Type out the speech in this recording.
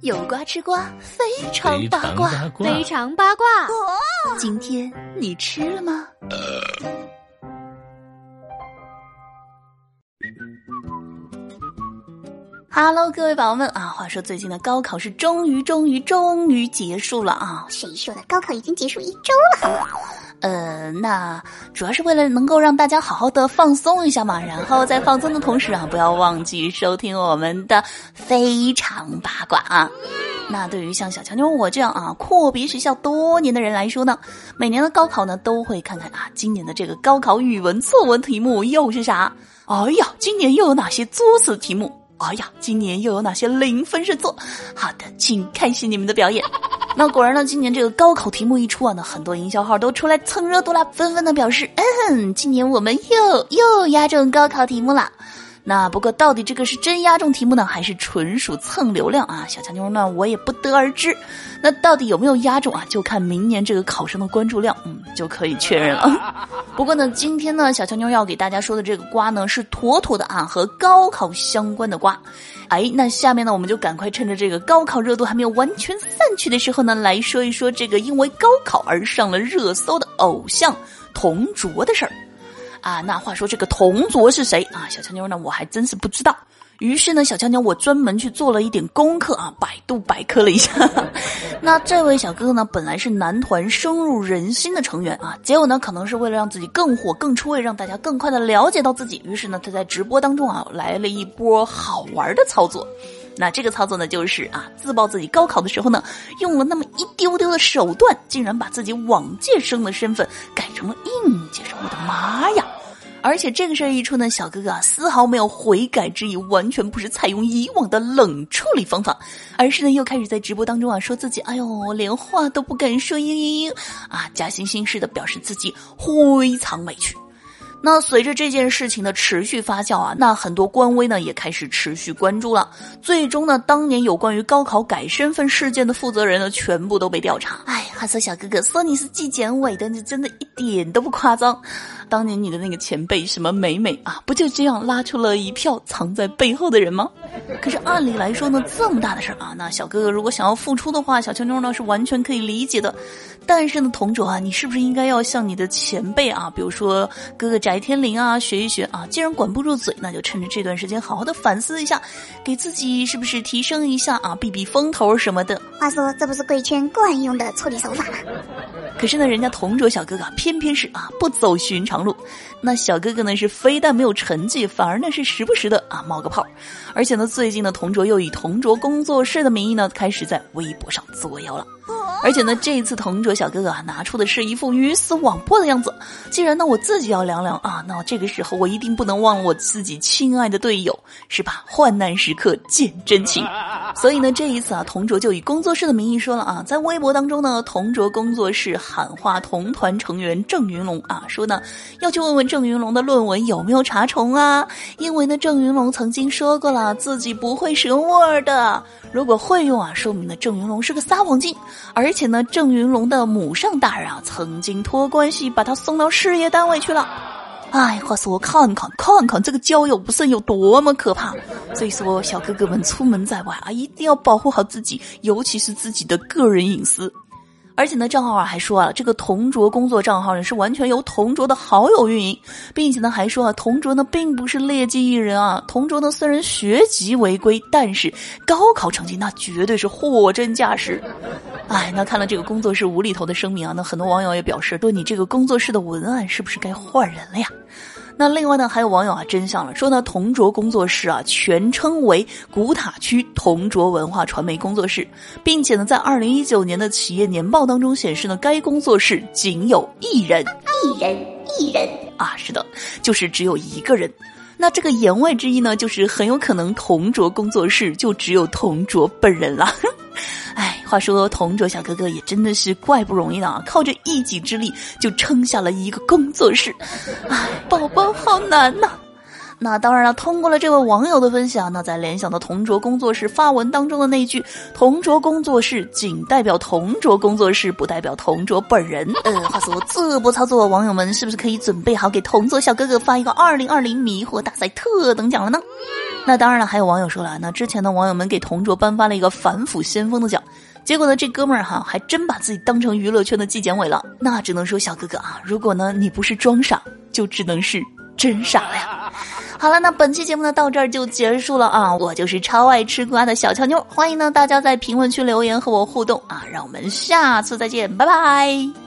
有瓜吃瓜，非常八卦，非常八卦。今天你吃了吗？Hello，各位宝宝们啊！话说最近的高考是终于、终于、终于结束了啊！谁说的？高考已经结束一周了，好吗？呃，那主要是为了能够让大家好好的放松一下嘛。然后在放松的同时啊，不要忘记收听我们的非常八卦啊。那对于像小强妞我这样啊阔别学校多年的人来说呢，每年的高考呢都会看看啊，今年的这个高考语文作文题目又是啥？哎呀，今年又有哪些作死题目？哎呀，今年又有哪些零分神作？好的，请开始你们的表演。那果然呢，今年这个高考题目一出啊，那很多营销号都出来蹭热度了，纷纷的表示，嗯，今年我们又又压中高考题目了。那不过到底这个是真压中题目呢，还是纯属蹭流量啊？小强妞呢，我也不得而知。那到底有没有压中啊？就看明年这个考生的关注量，嗯，就可以确认了。不过呢，今天呢，小强妞要给大家说的这个瓜呢，是妥妥的啊，和高考相关的瓜。哎，那下面呢，我们就赶快趁着这个高考热度还没有完全散去的时候呢，来说一说这个因为高考而上了热搜的偶像同卓的事儿。啊，那话说这个同桌是谁啊？小强妞呢，我还真是不知道。于是呢，小强妞我专门去做了一点功课啊，百度百科了一下。那这位小哥哥呢，本来是男团深入人心的成员啊，结果呢，可能是为了让自己更火、更出位，让大家更快的了解到自己，于是呢，他在直播当中啊，来了一波好玩的操作。那这个操作呢，就是啊，自曝自己高考的时候呢，用了那么一丢丢的手段，竟然把自己往届生的身份改成了应届生。我的妈呀！而且这个事儿一出呢，小哥哥啊丝毫没有悔改之意，完全不是采用以往的冷处理方法，而是呢又开始在直播当中啊说自己，哎呦，连话都不敢说，嘤嘤嘤啊，假惺惺似的表示自己非常委屈。那随着这件事情的持续发酵啊，那很多官微呢也开始持续关注了。最终呢，当年有关于高考改身份事件的负责人呢，全部都被调查。哎，话说小哥哥说你是纪检委的，你真的一点都不夸张。当年你的那个前辈什么美美啊，不就这样拉出了一票藏在背后的人吗？可是按理来说呢，这么大的事儿啊，那小哥哥如果想要付出的话，小妞妞呢是完全可以理解的。但是呢，同桌啊，你是不是应该要向你的前辈啊，比如说哥哥翟天灵啊学一学啊？既然管不住嘴，那就趁着这段时间好好的反思一下，给自己是不是提升一下啊，避避风头什么的。话说，这不是贵圈惯用的处理手法吗？可是呢，人家同桌小哥哥偏偏是啊不走寻常路，那小哥哥呢是非但没有成绩，反而呢是时不时的啊冒个泡，而且呢最近呢同桌又以同桌工作室的名义呢开始在微博上作妖了。而且呢，这一次同桌小哥哥啊，拿出的是一副鱼死网破的样子。既然呢，我自己要凉凉啊，那这个时候我一定不能忘我自己亲爱的队友，是吧？患难时刻见真情。所以呢，这一次啊，同卓就以工作室的名义说了啊，在微博当中呢，同卓工作室喊话同团成员郑云龙啊，说呢要去问问郑云龙的论文有没有查重啊，因为呢，郑云龙曾经说过了，自己不会使用 Word，如果会用啊，说明呢，郑云龙是个撒谎精，而且呢，郑云龙的母上大人啊，曾经托关系把他送到事业单位去了。哎，话说看看看看这个交友不慎有多么可怕。所以说，小哥哥们出门在外啊，一定要保护好自己，尤其是自己的个人隐私。而且呢，账号啊还说啊，这个同桌工作账号呢是完全由同桌的好友运营，并且呢还说啊，同桌呢并不是劣迹艺人啊，同桌呢虽然学籍违规，但是高考成绩那绝对是货真价实。哎，那看了这个工作室无厘头的声明啊，那很多网友也表示，说你这个工作室的文案是不是该换人了呀？那另外呢，还有网友啊真相了，说呢同卓工作室啊全称为古塔区同卓文化传媒工作室，并且呢在二零一九年的企业年报当中显示呢该工作室仅有一人，一人，一人啊，是的，就是只有一个人。那这个言外之意呢，就是很有可能同卓工作室就只有同卓本人了。哎，话说同卓小哥哥也真的是怪不容易的啊，靠着一己之力就撑下了一个工作室。哎，宝宝好难呐。那当然了，通过了这位网友的分享，那在联想到同桌工作室发文当中的那句“同桌工作室仅代表同桌工作室，不代表同桌本人”。呃，话说这波操作，网友们是不是可以准备好给同桌小哥哥发一个二零二零迷惑大赛特等奖了呢？那当然了，还有网友说了，那之前的网友们给同桌颁发了一个反腐先锋的奖，结果呢，这哥们儿哈还真把自己当成娱乐圈的纪检委了。那只能说小哥哥啊，如果呢你不是装傻，就只能是真傻了呀。好了，那本期节目呢到这儿就结束了啊！我就是超爱吃瓜的小乔妞，欢迎呢大家在评论区留言和我互动啊！让我们下次再见，拜拜。